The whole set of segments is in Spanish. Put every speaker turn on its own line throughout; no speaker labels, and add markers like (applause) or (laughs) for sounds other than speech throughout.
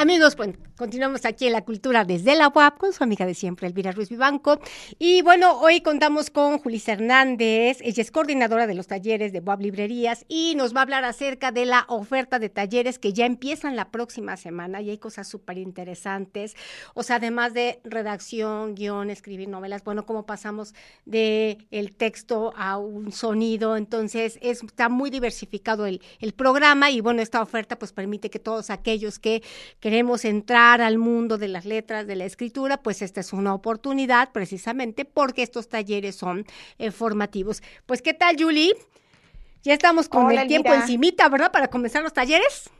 Amigos, pues continuamos aquí en la cultura desde la UAP con su amiga de siempre, Elvira Ruiz Vivanco. Y bueno, hoy contamos con Julissa Hernández, ella es coordinadora de los talleres de UAP Librerías y nos va a hablar acerca de la oferta de talleres que ya empiezan la próxima semana y hay cosas súper interesantes. O sea, además de redacción, guion, escribir novelas, bueno, cómo pasamos de el texto a un sonido. Entonces, está muy diversificado el, el programa y bueno, esta oferta pues permite que todos aquellos que queremos entrar al mundo de las letras, de la escritura, pues esta es una oportunidad precisamente porque estos talleres son eh, formativos. Pues, ¿qué tal, Julie? Ya estamos con el tiempo encimita, ¿verdad? Para comenzar los talleres.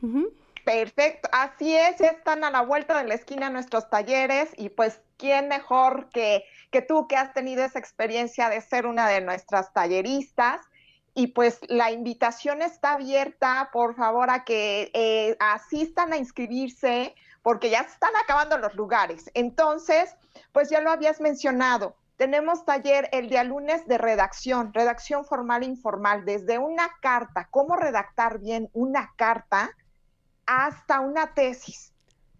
Perfecto, así es, ya están a la vuelta de la esquina nuestros talleres y pues quién mejor que, que tú que has tenido esa experiencia de ser una de nuestras talleristas y pues la invitación está abierta, por favor, a que eh, asistan a inscribirse, porque ya están acabando los lugares. Entonces, pues ya lo habías mencionado, tenemos taller el día lunes de redacción, redacción formal e informal, desde una carta, cómo redactar bien una carta, hasta una tesis.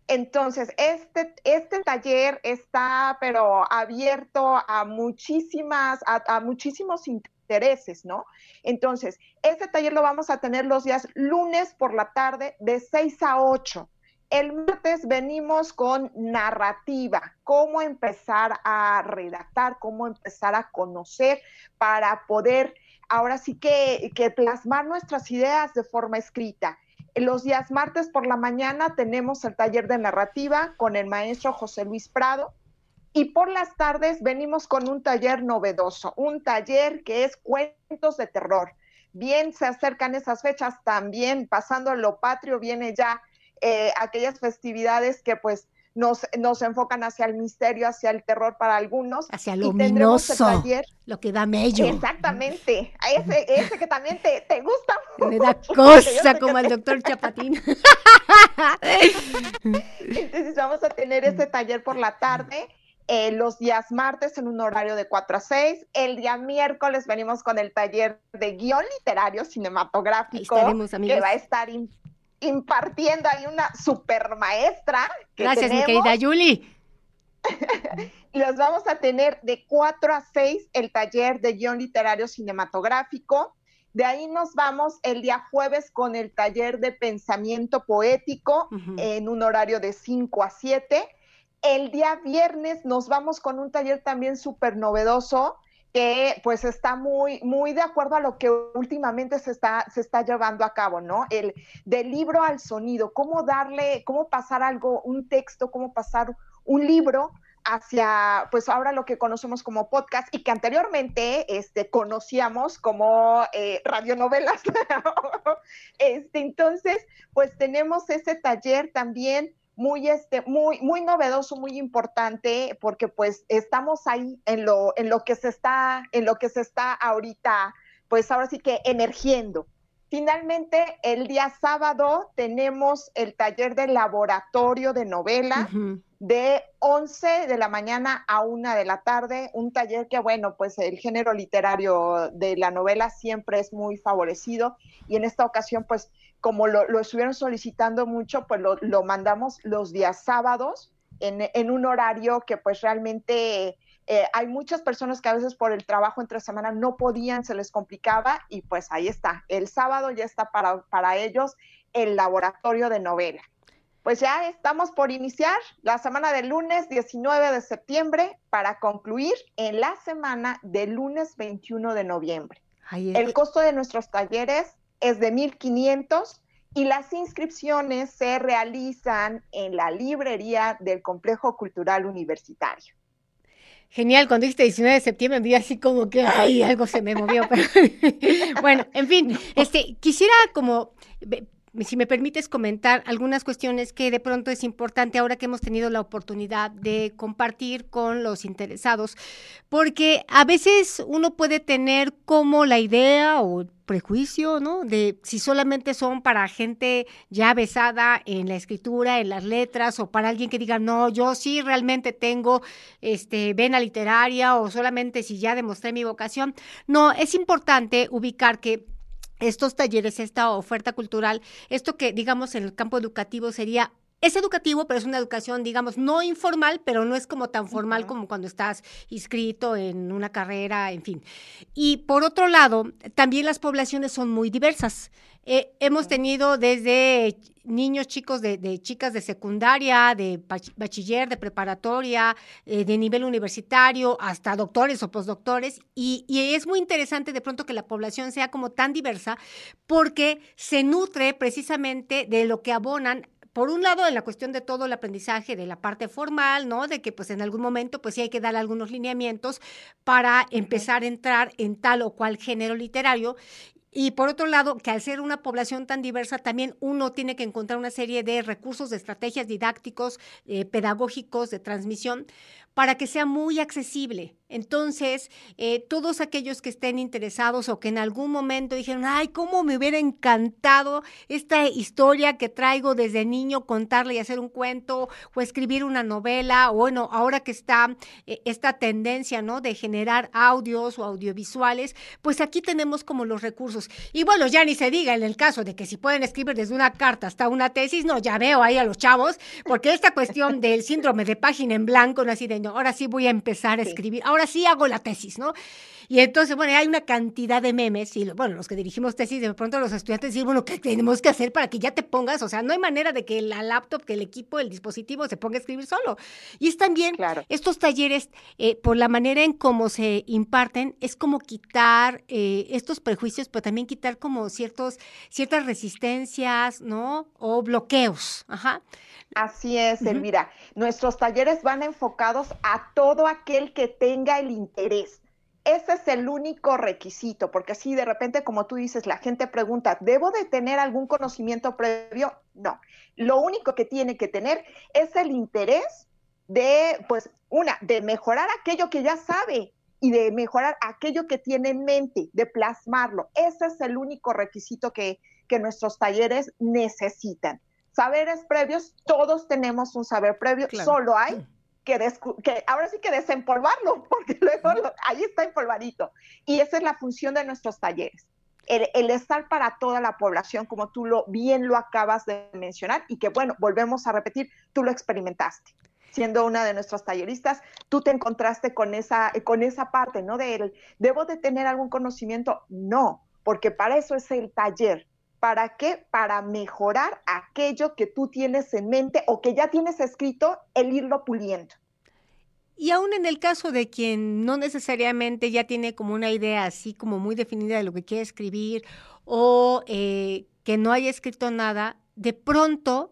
Entonces, este, este taller está, pero abierto a muchísimas, a, a muchísimos intereses, ¿no? Entonces, este taller lo vamos a tener los días lunes por la tarde de 6 a 8. El martes venimos con narrativa, cómo empezar a redactar, cómo empezar a conocer para poder ahora sí que, que plasmar nuestras ideas de forma escrita. Los días martes por la mañana tenemos el taller de narrativa con el maestro José Luis Prado. Y por las tardes venimos con un taller novedoso, un taller que es cuentos de terror. Bien se acercan esas fechas también, pasando lo patrio, viene ya eh, aquellas festividades que pues nos, nos enfocan hacia el misterio, hacia el terror para algunos.
Hacia lo luminoso, lo que da mello.
Exactamente, ese, ese que también te, te gusta.
Me da cosa (laughs) como el doctor Chapatín. (laughs)
Entonces vamos a tener ese taller por la tarde eh, los días martes en un horario de 4 a 6. El día miércoles venimos con el taller de guion literario cinematográfico que va a estar impartiendo ahí una super maestra.
Gracias, mi querida Julie.
y (laughs) los vamos a tener de 4 a 6 el taller de guion literario cinematográfico. De ahí nos vamos el día jueves con el taller de pensamiento poético en un horario de 5 a 7 el día viernes nos vamos con un taller también súper novedoso que pues está muy, muy de acuerdo a lo que últimamente se está, se está llevando a cabo, ¿no? El del libro al sonido, cómo darle, cómo pasar algo, un texto, cómo pasar un libro hacia, pues ahora lo que conocemos como podcast y que anteriormente este, conocíamos como eh, radionovelas. (laughs) este, entonces, pues tenemos ese taller también muy, este, muy, muy novedoso, muy importante, porque pues estamos ahí en lo, en lo que se está, en lo que se está ahorita, pues ahora sí que emergiendo. Finalmente, el día sábado tenemos el taller de laboratorio de novela de 11 de la mañana a 1 de la tarde, un taller que, bueno, pues el género literario de la novela siempre es muy favorecido y en esta ocasión, pues como lo, estuvieron solicitando mucho, pues lo, mandamos los días sábados en, un horario que pues realmente eh, hay muchas personas que a veces por el trabajo entre semana no podían, se les complicaba y pues ahí está, el sábado ya está para, para ellos el laboratorio de novela. Pues ya estamos por iniciar la semana del lunes 19 de septiembre para concluir en la semana del lunes 21 de noviembre. el costo de nuestros talleres es de 1.500 y las inscripciones se realizan en la librería del Complejo Cultural Universitario.
Genial, cuando dijiste 19 de septiembre vi así como que ay, algo se me movió. (laughs) bueno, en fin, este quisiera como si me permites comentar algunas cuestiones que de pronto es importante ahora que hemos tenido la oportunidad de compartir con los interesados, porque a veces uno puede tener como la idea o prejuicio, ¿no? De si solamente son para gente ya besada en la escritura, en las letras, o para alguien que diga, no, yo sí realmente tengo este, vena literaria, o solamente si ya demostré mi vocación. No, es importante ubicar que estos talleres, esta oferta cultural, esto que digamos en el campo educativo sería es educativo, pero es una educación, digamos, no informal, pero no es como tan formal como cuando estás inscrito en una carrera, en fin. Y por otro lado, también las poblaciones son muy diversas. Eh, hemos tenido desde niños chicos de, chicas de secundaria, de bachiller, de preparatoria, eh, de nivel universitario, hasta doctores o postdoctores. Y, y, es muy interesante de pronto que la población sea como tan diversa porque se nutre precisamente de lo que abonan por un lado, en la cuestión de todo el aprendizaje de la parte formal, ¿no? De que pues en algún momento pues sí hay que dar algunos lineamientos para empezar a entrar en tal o cual género literario. Y por otro lado, que al ser una población tan diversa, también uno tiene que encontrar una serie de recursos, de estrategias didácticos, eh, pedagógicos, de transmisión, para que sea muy accesible. Entonces, eh, todos aquellos que estén interesados o que en algún momento dijeron, ay, cómo me hubiera encantado esta historia que traigo desde niño, contarle y hacer un cuento o escribir una novela, o bueno, ahora que está eh, esta tendencia, ¿no? De generar audios o audiovisuales, pues aquí tenemos como los recursos. Y bueno, ya ni se diga en el caso de que si pueden escribir desde una carta hasta una tesis, no, ya veo ahí a los chavos, porque esta cuestión del síndrome de página en blanco, no así de, ahora sí voy a empezar a escribir, ahora sí hago la tesis, ¿no? Y entonces, bueno, hay una cantidad de memes y, bueno, los que dirigimos tesis, de pronto los estudiantes dicen, bueno, ¿qué tenemos que hacer para que ya te pongas? O sea, no hay manera de que la laptop, que el equipo, el dispositivo se ponga a escribir solo. Y es también, estos talleres, eh, por la manera en cómo se imparten, es como quitar eh, estos prejuicios, pero también quitar como ciertos, ciertas resistencias, ¿no? O bloqueos. Ajá.
Así es, Elvira. Nuestros talleres van enfocados a todo aquel que tenga el interés. Ese es el único requisito, porque así de repente, como tú dices, la gente pregunta, ¿debo de tener algún conocimiento previo? No, lo único que tiene que tener es el interés de, pues, una, de mejorar aquello que ya sabe y de mejorar aquello que tiene en mente, de plasmarlo. Ese es el único requisito que, que nuestros talleres necesitan saberes previos, todos tenemos un saber previo, solo hay mm. Que, que, ahora sí que desempolvarlo, (laughs) porque luego ahí está empolvadito. Y esa es la función de nuestros talleres. El, estar para toda la población, como tú lo bien lo acabas de mencionar, y que bueno, volvemos a repetir, tú lo experimentaste. Siendo una de nuestras talleristas, tú te encontraste con esa, con esa parte, ¿no? De ¿debo de tener algún conocimiento? No, porque para eso es el taller, ¿Para qué? Para mejorar aquello que tú tienes en mente o que ya tienes escrito, el irlo puliendo.
Y aún en el caso de quien no necesariamente ya tiene como una idea así como muy definida de lo que quiere escribir o eh, que no haya escrito nada, de pronto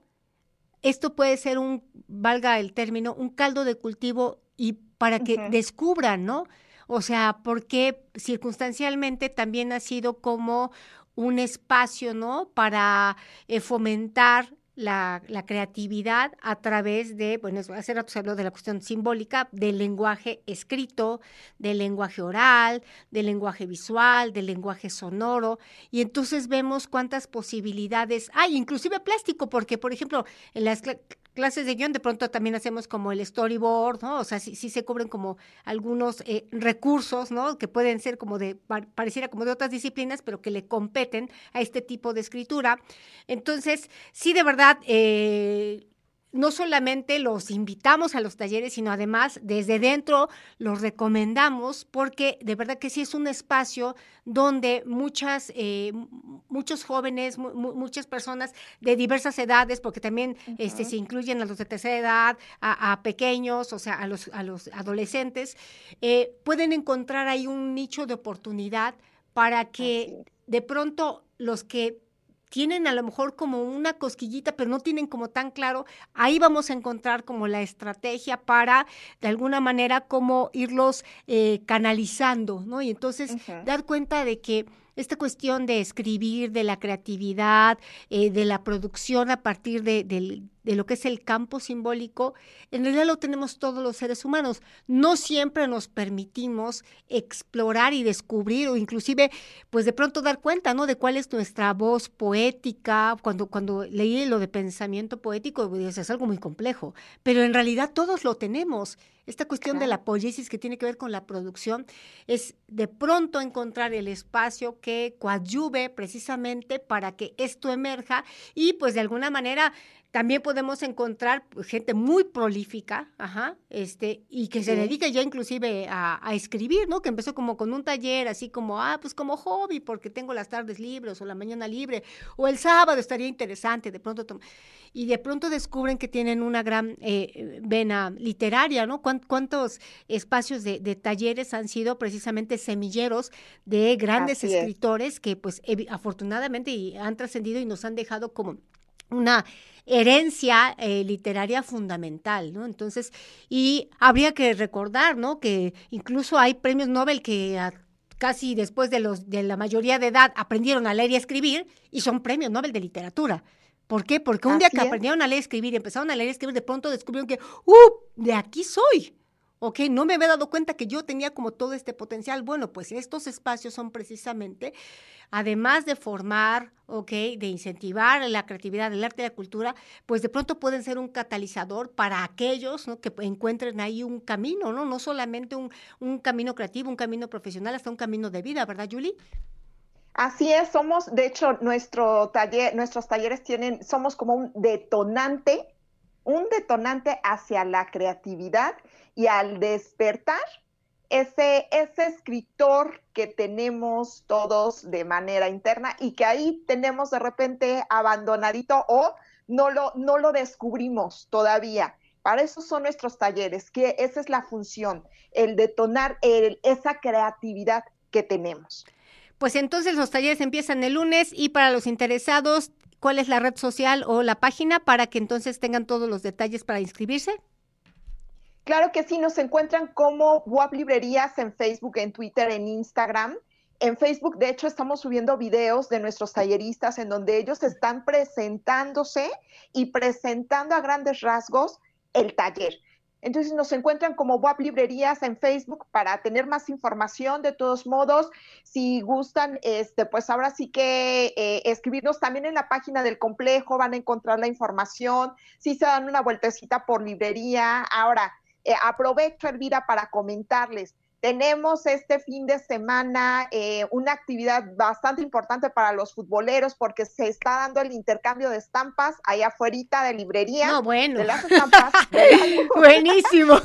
esto puede ser un, valga el término, un caldo de cultivo y para que descubran, ¿no? O sea, porque circunstancialmente también ha sido como un espacio, ¿no? Para eh, fomentar la, creatividad a través de, bueno, hace rato se habló de la cuestión simbólica, del lenguaje escrito, del lenguaje oral, del lenguaje visual, del lenguaje sonoro, y entonces vemos cuántas posibilidades hay, inclusive plástico, porque, por ejemplo, en las clases de guion de pronto también hacemos como el storyboard, ¿no? O sea, sí, sí se cubren como algunos eh, recursos, ¿no? Que pueden ser como de, pareciera como de otras disciplinas, pero que le competen a este tipo de escritura. Entonces, sí, de verdad, eh, no solamente los invitamos a los talleres, sino además desde dentro los recomendamos porque de verdad que sí es un espacio donde muchas, eh, muchos jóvenes, muchas personas de diversas edades, porque también este, se incluyen a los de tercera edad, a, pequeños, o sea, a los, a los adolescentes, eh, pueden encontrar ahí un nicho de oportunidad para que de pronto los que tienen a lo mejor como una cosquillita, pero no tienen como tan claro, ahí vamos a encontrar como la estrategia para, de alguna manera, como irlos eh, canalizando, ¿no? Y entonces dar cuenta de que esta cuestión de escribir, de la creatividad, eh, de la producción a partir de, lo que es el campo simbólico, en realidad lo tenemos todos los seres humanos. No siempre nos permitimos explorar y descubrir o inclusive, pues de pronto dar cuenta, ¿no? De cuál es nuestra voz poética. Cuando, cuando leí lo de pensamiento poético, pues, es algo muy complejo, pero en realidad todos lo tenemos. Esta cuestión de la poiesis que tiene que ver con la producción es de pronto encontrar el espacio que coadyuve precisamente para que esto emerja y pues de alguna manera también podemos encontrar pues, gente muy prolífica, ajá, este, y que se dedica ya inclusive a, escribir, ¿no? Que empezó como con un taller, así como, ah, pues como hobby, porque tengo las tardes libres o la mañana libre, o el sábado estaría interesante, de pronto, y de pronto descubren que tienen una gran eh, vena literaria, ¿no? ¿Cuántos espacios de, talleres han sido precisamente semilleros de grandes escritores que, pues, afortunadamente han trascendido y nos han dejado como una herencia eh, literaria fundamental, ¿no? Entonces, y habría que recordar, ¿no? Que incluso hay premios Nobel que casi después de los de la mayoría de edad aprendieron a leer y a escribir y son premios Nobel de literatura. ¿Por qué? Porque un día que aprendieron a leer y escribir y empezaron a leer y escribir, de pronto descubrieron que, ¡uh! De aquí soy. ¿Ok? No me había dado cuenta que yo tenía como todo este potencial. Bueno, pues estos espacios son precisamente, además de formar, ¿ok? De incentivar la creatividad, el arte y la cultura, pues de pronto pueden ser un catalizador para aquellos ¿no? que encuentren ahí un camino, ¿no? No solamente un, un camino creativo, un camino profesional, hasta un camino de vida, ¿verdad, Julie?
Así es, somos, de hecho, nuestro taller, nuestros talleres tienen, somos como un detonante, un detonante hacia la creatividad y al despertar, ese, ese escritor que tenemos todos de manera interna y que ahí tenemos de repente abandonadito o no lo, no lo descubrimos todavía. Para eso son nuestros talleres, que esa es la función, el detonar esa creatividad que tenemos.
Pues entonces los talleres empiezan el lunes y para los interesados, ¿cuál es la red social o la página para que entonces tengan todos los detalles para inscribirse?
Claro que sí, nos encuentran como WAP Librerías en Facebook, en Twitter, en Instagram. En Facebook, de hecho, estamos subiendo videos de nuestros talleristas en donde ellos están presentándose y presentando a grandes rasgos el taller. Entonces nos encuentran como WAP Librerías en Facebook para tener más información. De todos modos, si gustan, este, pues ahora sí que eh, escribirnos también en la página del complejo, van a encontrar la información. Si se dan una vueltecita por librería. Ahora, eh, aprovecho, Elvira, para comentarles. Tenemos este fin de semana eh, una actividad bastante importante para los futboleros porque se está dando el intercambio de estampas allá afuera de librería.
No, bueno.
De las estampas. (laughs)
Buenísimo.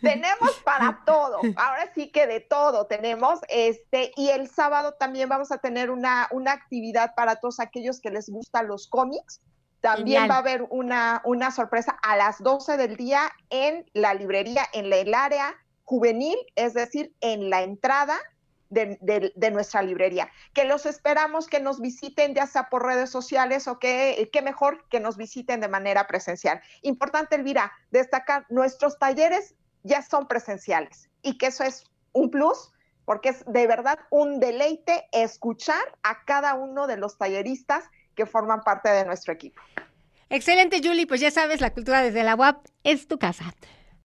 tenemos para todo. Ahora sí que de todo tenemos. Este, y el sábado también vamos a tener una, una actividad para todos aquellos que les gustan los cómics. También va a haber una, una sorpresa a las 12 del día en la librería, en el área juvenil, es decir, en la entrada de, nuestra librería. Que los esperamos que nos visiten ya sea por redes sociales o que, qué mejor que nos visiten de manera presencial. Importante, Elvira, destacar, nuestros talleres ya son presenciales y que eso es un plus porque es de verdad un deleite escuchar a cada uno de los talleristas que forman parte de nuestro equipo.
Excelente, Julie. Pues ya sabes, la cultura desde la UAP es tu casa.